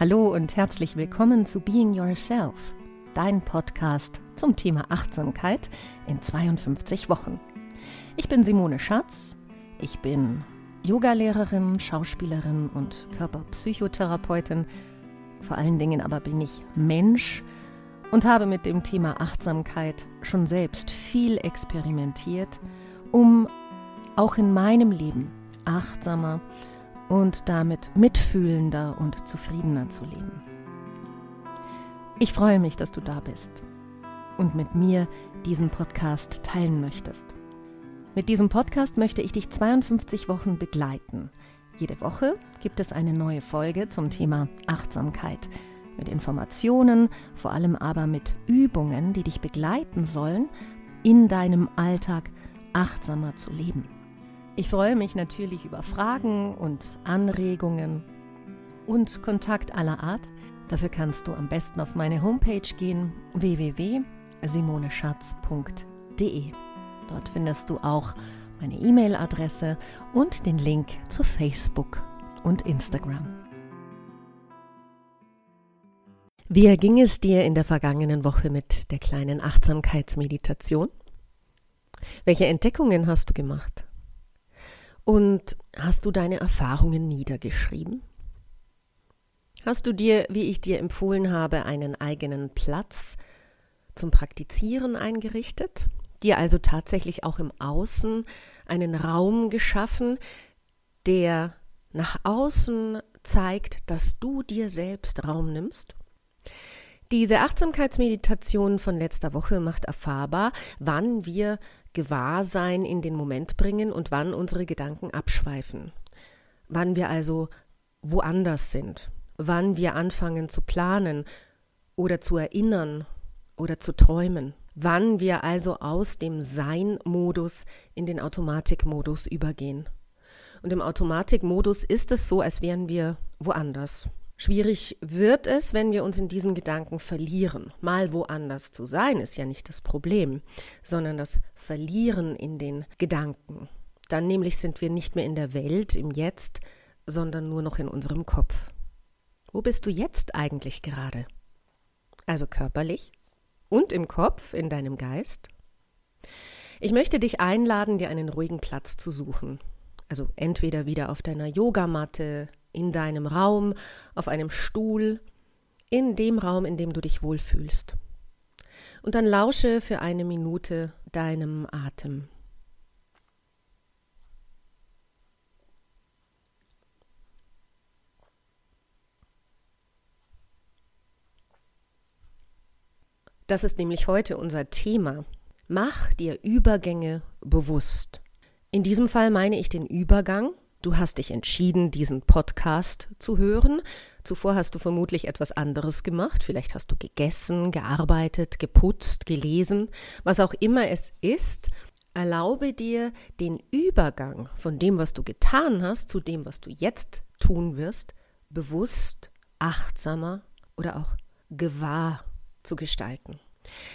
Hallo und herzlich willkommen zu Being Yourself, dein Podcast zum Thema Achtsamkeit in 52 Wochen. Ich bin Simone Schatz, ich bin Yogalehrerin, Schauspielerin und Körperpsychotherapeutin. Vor allen Dingen aber bin ich Mensch und habe mit dem Thema Achtsamkeit schon selbst viel experimentiert, um auch in meinem Leben achtsamer und damit mitfühlender und zufriedener zu leben. Ich freue mich, dass du da bist und mit mir diesen Podcast teilen möchtest. Mit diesem Podcast möchte ich dich 52 Wochen begleiten. Jede Woche gibt es eine neue Folge zum Thema Achtsamkeit mit Informationen, vor allem aber mit Übungen, die dich begleiten sollen, in deinem Alltag achtsamer zu leben. Ich freue mich natürlich über Fragen und Anregungen und Kontakt aller Art. Dafür kannst du am besten auf meine Homepage gehen www.simoneschatz.de. Dort findest du auch meine E-Mail-Adresse und den Link zu Facebook und Instagram. Wie erging es dir in der vergangenen Woche mit der kleinen Achtsamkeitsmeditation? Welche Entdeckungen hast du gemacht? Und hast du deine Erfahrungen niedergeschrieben? Hast du dir, wie ich dir empfohlen habe, einen eigenen Platz zum Praktizieren eingerichtet? Dir also tatsächlich auch im Außen einen Raum geschaffen, der nach außen zeigt, dass du dir selbst Raum nimmst? Diese Achtsamkeitsmeditation von letzter Woche macht erfahrbar, wann wir Gewahrsein in den Moment bringen und wann unsere Gedanken abschweifen. Wann wir also woanders sind, wann wir anfangen zu planen oder zu erinnern oder zu träumen, wann wir also aus dem Sein-Modus in den Automatikmodus übergehen. Und im Automatikmodus ist es so, als wären wir woanders. Schwierig wird es, wenn wir uns in diesen Gedanken verlieren. Mal woanders zu sein ist ja nicht das Problem, sondern das Verlieren in den Gedanken. Dann nämlich sind wir nicht mehr in der Welt, im Jetzt, sondern nur noch in unserem Kopf. Wo bist du jetzt eigentlich gerade? Also körperlich und im Kopf, in deinem Geist? Ich möchte dich einladen, dir einen ruhigen Platz zu suchen. Also entweder wieder auf deiner Yogamatte, in deinem Raum, auf einem Stuhl, in dem Raum, in dem du dich wohlfühlst. Und dann lausche für eine Minute deinem Atem. Das ist nämlich heute unser Thema. Mach dir Übergänge bewusst. In diesem Fall meine ich den Übergang Du hast dich entschieden, diesen Podcast zu hören. Zuvor hast du vermutlich etwas anderes gemacht. Vielleicht hast du gegessen, gearbeitet, geputzt, gelesen. Was auch immer es ist, erlaube dir den Übergang von dem, was du getan hast, zu dem, was du jetzt tun wirst, bewusst, achtsamer oder auch gewahr zu gestalten.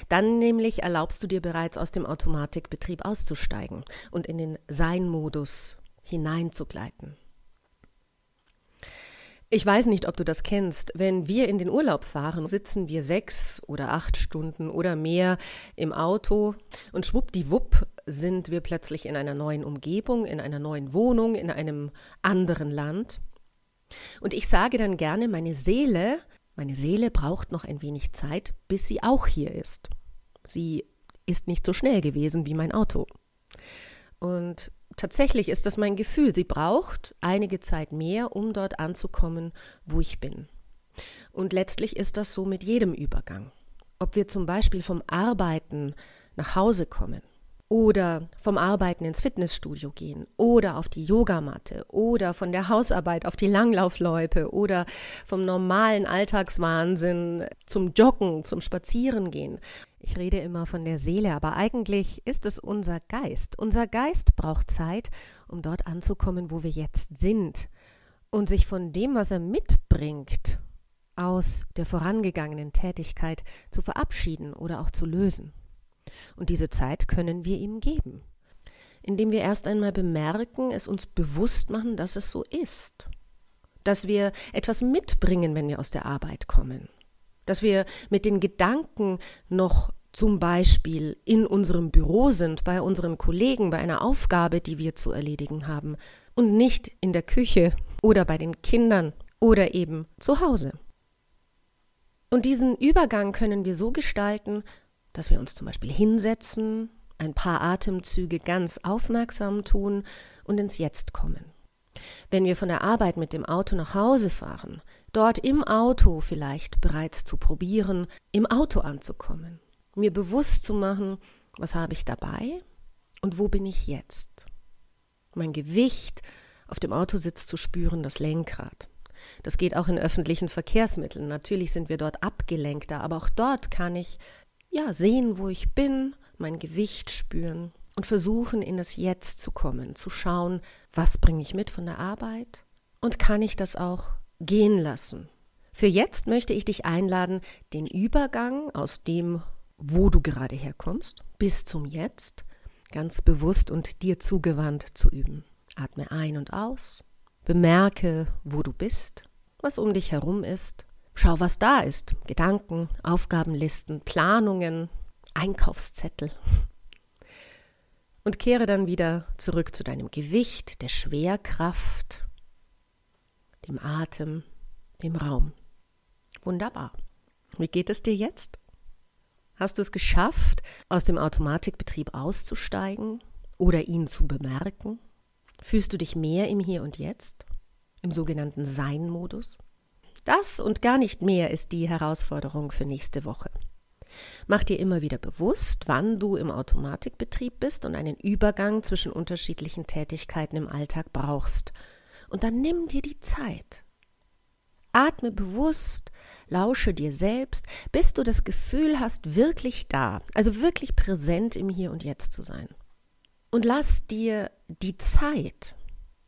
Dann nämlich erlaubst du dir bereits aus dem Automatikbetrieb auszusteigen und in den Sein-Modus hineinzugleiten. Ich weiß nicht, ob du das kennst. Wenn wir in den Urlaub fahren, sitzen wir sechs oder acht Stunden oder mehr im Auto und schwuppdiwupp sind wir plötzlich in einer neuen Umgebung, in einer neuen Wohnung, in einem anderen Land. Und ich sage dann gerne, meine Seele, meine Seele braucht noch ein wenig Zeit, bis sie auch hier ist. Sie ist nicht so schnell gewesen wie mein Auto. Und tatsächlich ist das mein Gefühl. Sie braucht einige Zeit mehr, um dort anzukommen, wo ich bin. Und letztlich ist das so mit jedem Übergang. Ob wir zum Beispiel vom Arbeiten nach Hause kommen oder vom Arbeiten ins Fitnessstudio gehen oder auf die Yogamatte oder von der Hausarbeit auf die Langlaufloipe oder vom normalen Alltagswahnsinn zum Joggen, zum Spazierengehen. Ich rede immer von der Seele, aber eigentlich ist es unser Geist. Unser Geist braucht Zeit, um dort anzukommen, wo wir jetzt sind und sich von dem, was er mitbringt, aus der vorangegangenen Tätigkeit zu verabschieden oder auch zu lösen. Und diese Zeit können wir ihm geben, indem wir erst einmal bemerken, es uns bewusst machen, dass es so ist dass wir etwas mitbringen, wenn wir aus der Arbeit kommen, dass wir mit den Gedanken noch zum Beispiel in unserem Büro sind, bei unseren Kollegen, bei einer Aufgabe, die wir zu erledigen haben und nicht in der Küche oder bei den Kindern oder eben zu Hause. Und diesen Übergang können wir so gestalten, dass wir uns zum Beispiel hinsetzen, ein paar Atemzüge ganz aufmerksam tun und ins Jetzt kommen. Wenn wir von der Arbeit mit dem Auto nach Hause fahren, dort im Auto vielleicht bereits zu probieren, im Auto anzukommen, mir bewusst zu machen, was habe ich dabei und wo bin ich jetzt. Mein Gewicht auf dem Autositz zu spüren, das Lenkrad. Das geht auch in öffentlichen Verkehrsmitteln. Natürlich sind wir dort abgelenkter, aber auch dort kann ich ja sehen, wo ich bin, mein Gewicht spüren und versuchen, in das Jetzt zu kommen, zu schauen, was bringe ich mit von der Arbeit und kann ich das auch gehen lassen. Für jetzt möchte ich dich einladen, den Übergang aus dem, wo du gerade herkommst, bis zum Jetzt ganz bewusst und dir zugewandt zu üben. Atme ein und aus, bemerke, wo du bist, was um dich herum ist, schau, was da ist, Gedanken, Aufgabenlisten, Planungen, Einkaufszettel. Und kehre dann wieder zurück zu deinem Gewicht, der Schwerkraft, dem Atem, dem Raum. Wunderbar. Wie geht es dir jetzt? Hast du es geschafft, aus dem Automatikbetrieb auszusteigen oder ihn zu bemerken? Fühlst du dich mehr im Hier und Jetzt, im sogenannten Sein-Modus? Das und gar nicht mehr ist die Herausforderung für nächste Woche. Mach dir immer wieder bewusst, wann du im Automatikbetrieb bist und einen Übergang zwischen unterschiedlichen Tätigkeiten im Alltag brauchst. Und dann nimm dir die Zeit. Atme bewusst, lausche dir selbst, bis du das Gefühl hast, wirklich da, also wirklich präsent im Hier und Jetzt zu sein. Und lass dir die Zeit.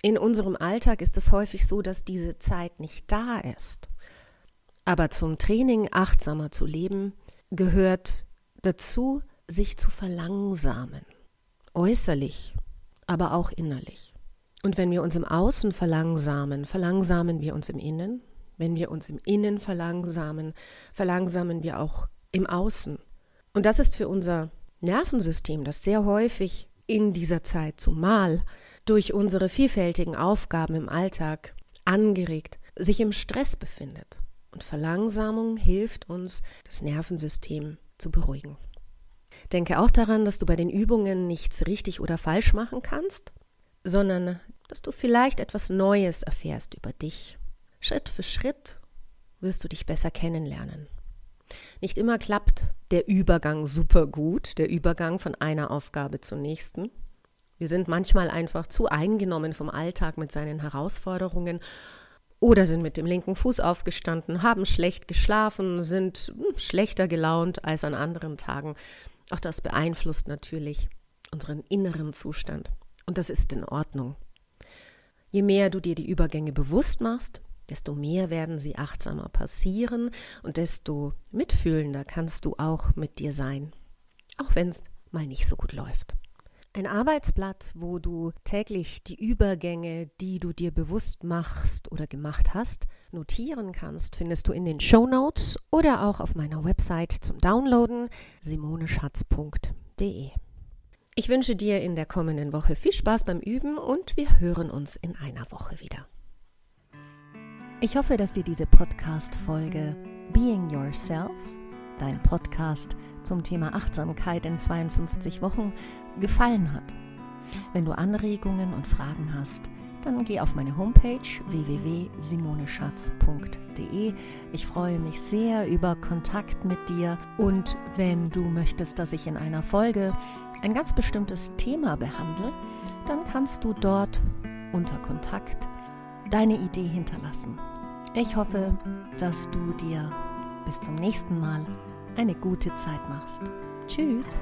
In unserem Alltag ist es häufig so, dass diese Zeit nicht da ist. Aber zum Training achtsamer zu leben gehört dazu, sich zu verlangsamen. Äußerlich, aber auch innerlich. Und wenn wir uns im Außen verlangsamen, verlangsamen wir uns im Innen. Wenn wir uns im Innen verlangsamen, verlangsamen wir auch im Außen. Und das ist für unser Nervensystem, das sehr häufig in dieser Zeit zumal durch unsere vielfältigen Aufgaben im Alltag angeregt, sich im Stress befindet. Und Verlangsamung hilft uns, das Nervensystem zu beruhigen. Denke auch daran, dass du bei den Übungen nichts richtig oder falsch machen kannst, sondern dass du vielleicht etwas Neues erfährst über dich. Schritt für Schritt wirst du dich besser kennenlernen. Nicht immer klappt der Übergang super gut, der Übergang von einer Aufgabe zur nächsten. Wir sind manchmal einfach zu eingenommen vom Alltag mit seinen Herausforderungen oder sind mit dem linken Fuß aufgestanden, haben schlecht geschlafen, sind hm, schlechter gelaunt als an anderen Tagen. Auch das beeinflusst natürlich unseren inneren Zustand. Und das ist in Ordnung. Je mehr du dir die Übergänge bewusst machst, desto mehr werden sie achtsamer passieren und desto mitfühlender kannst du auch mit dir sein, auch wenn es mal nicht so gut läuft. Ein Arbeitsblatt, wo du täglich die Übergänge, die du dir bewusst machst oder gemacht hast, notieren kannst, findest du in den Show Notes oder auch auf meiner Website zum Downloaden simoneschatz.de. Ich wünsche dir in der kommenden Woche viel Spaß beim Üben und wir hören uns in einer Woche wieder. Ich hoffe, dass dir diese Podcast-Folge Being Yourself, dein Podcast zum Thema Achtsamkeit in 52 Wochen, gefallen hat. Wenn du Anregungen und Fragen hast, dann geh auf meine Homepage www.simoneschatz.de. Ich freue mich sehr über Kontakt mit dir und wenn du möchtest, dass ich in einer Folge ein ganz bestimmtes Thema behandle, dann kannst du dort unter Kontakt deine Idee hinterlassen. Ich hoffe, dass du dir bis zum nächsten Mal eine gute Zeit machst. Tschüss!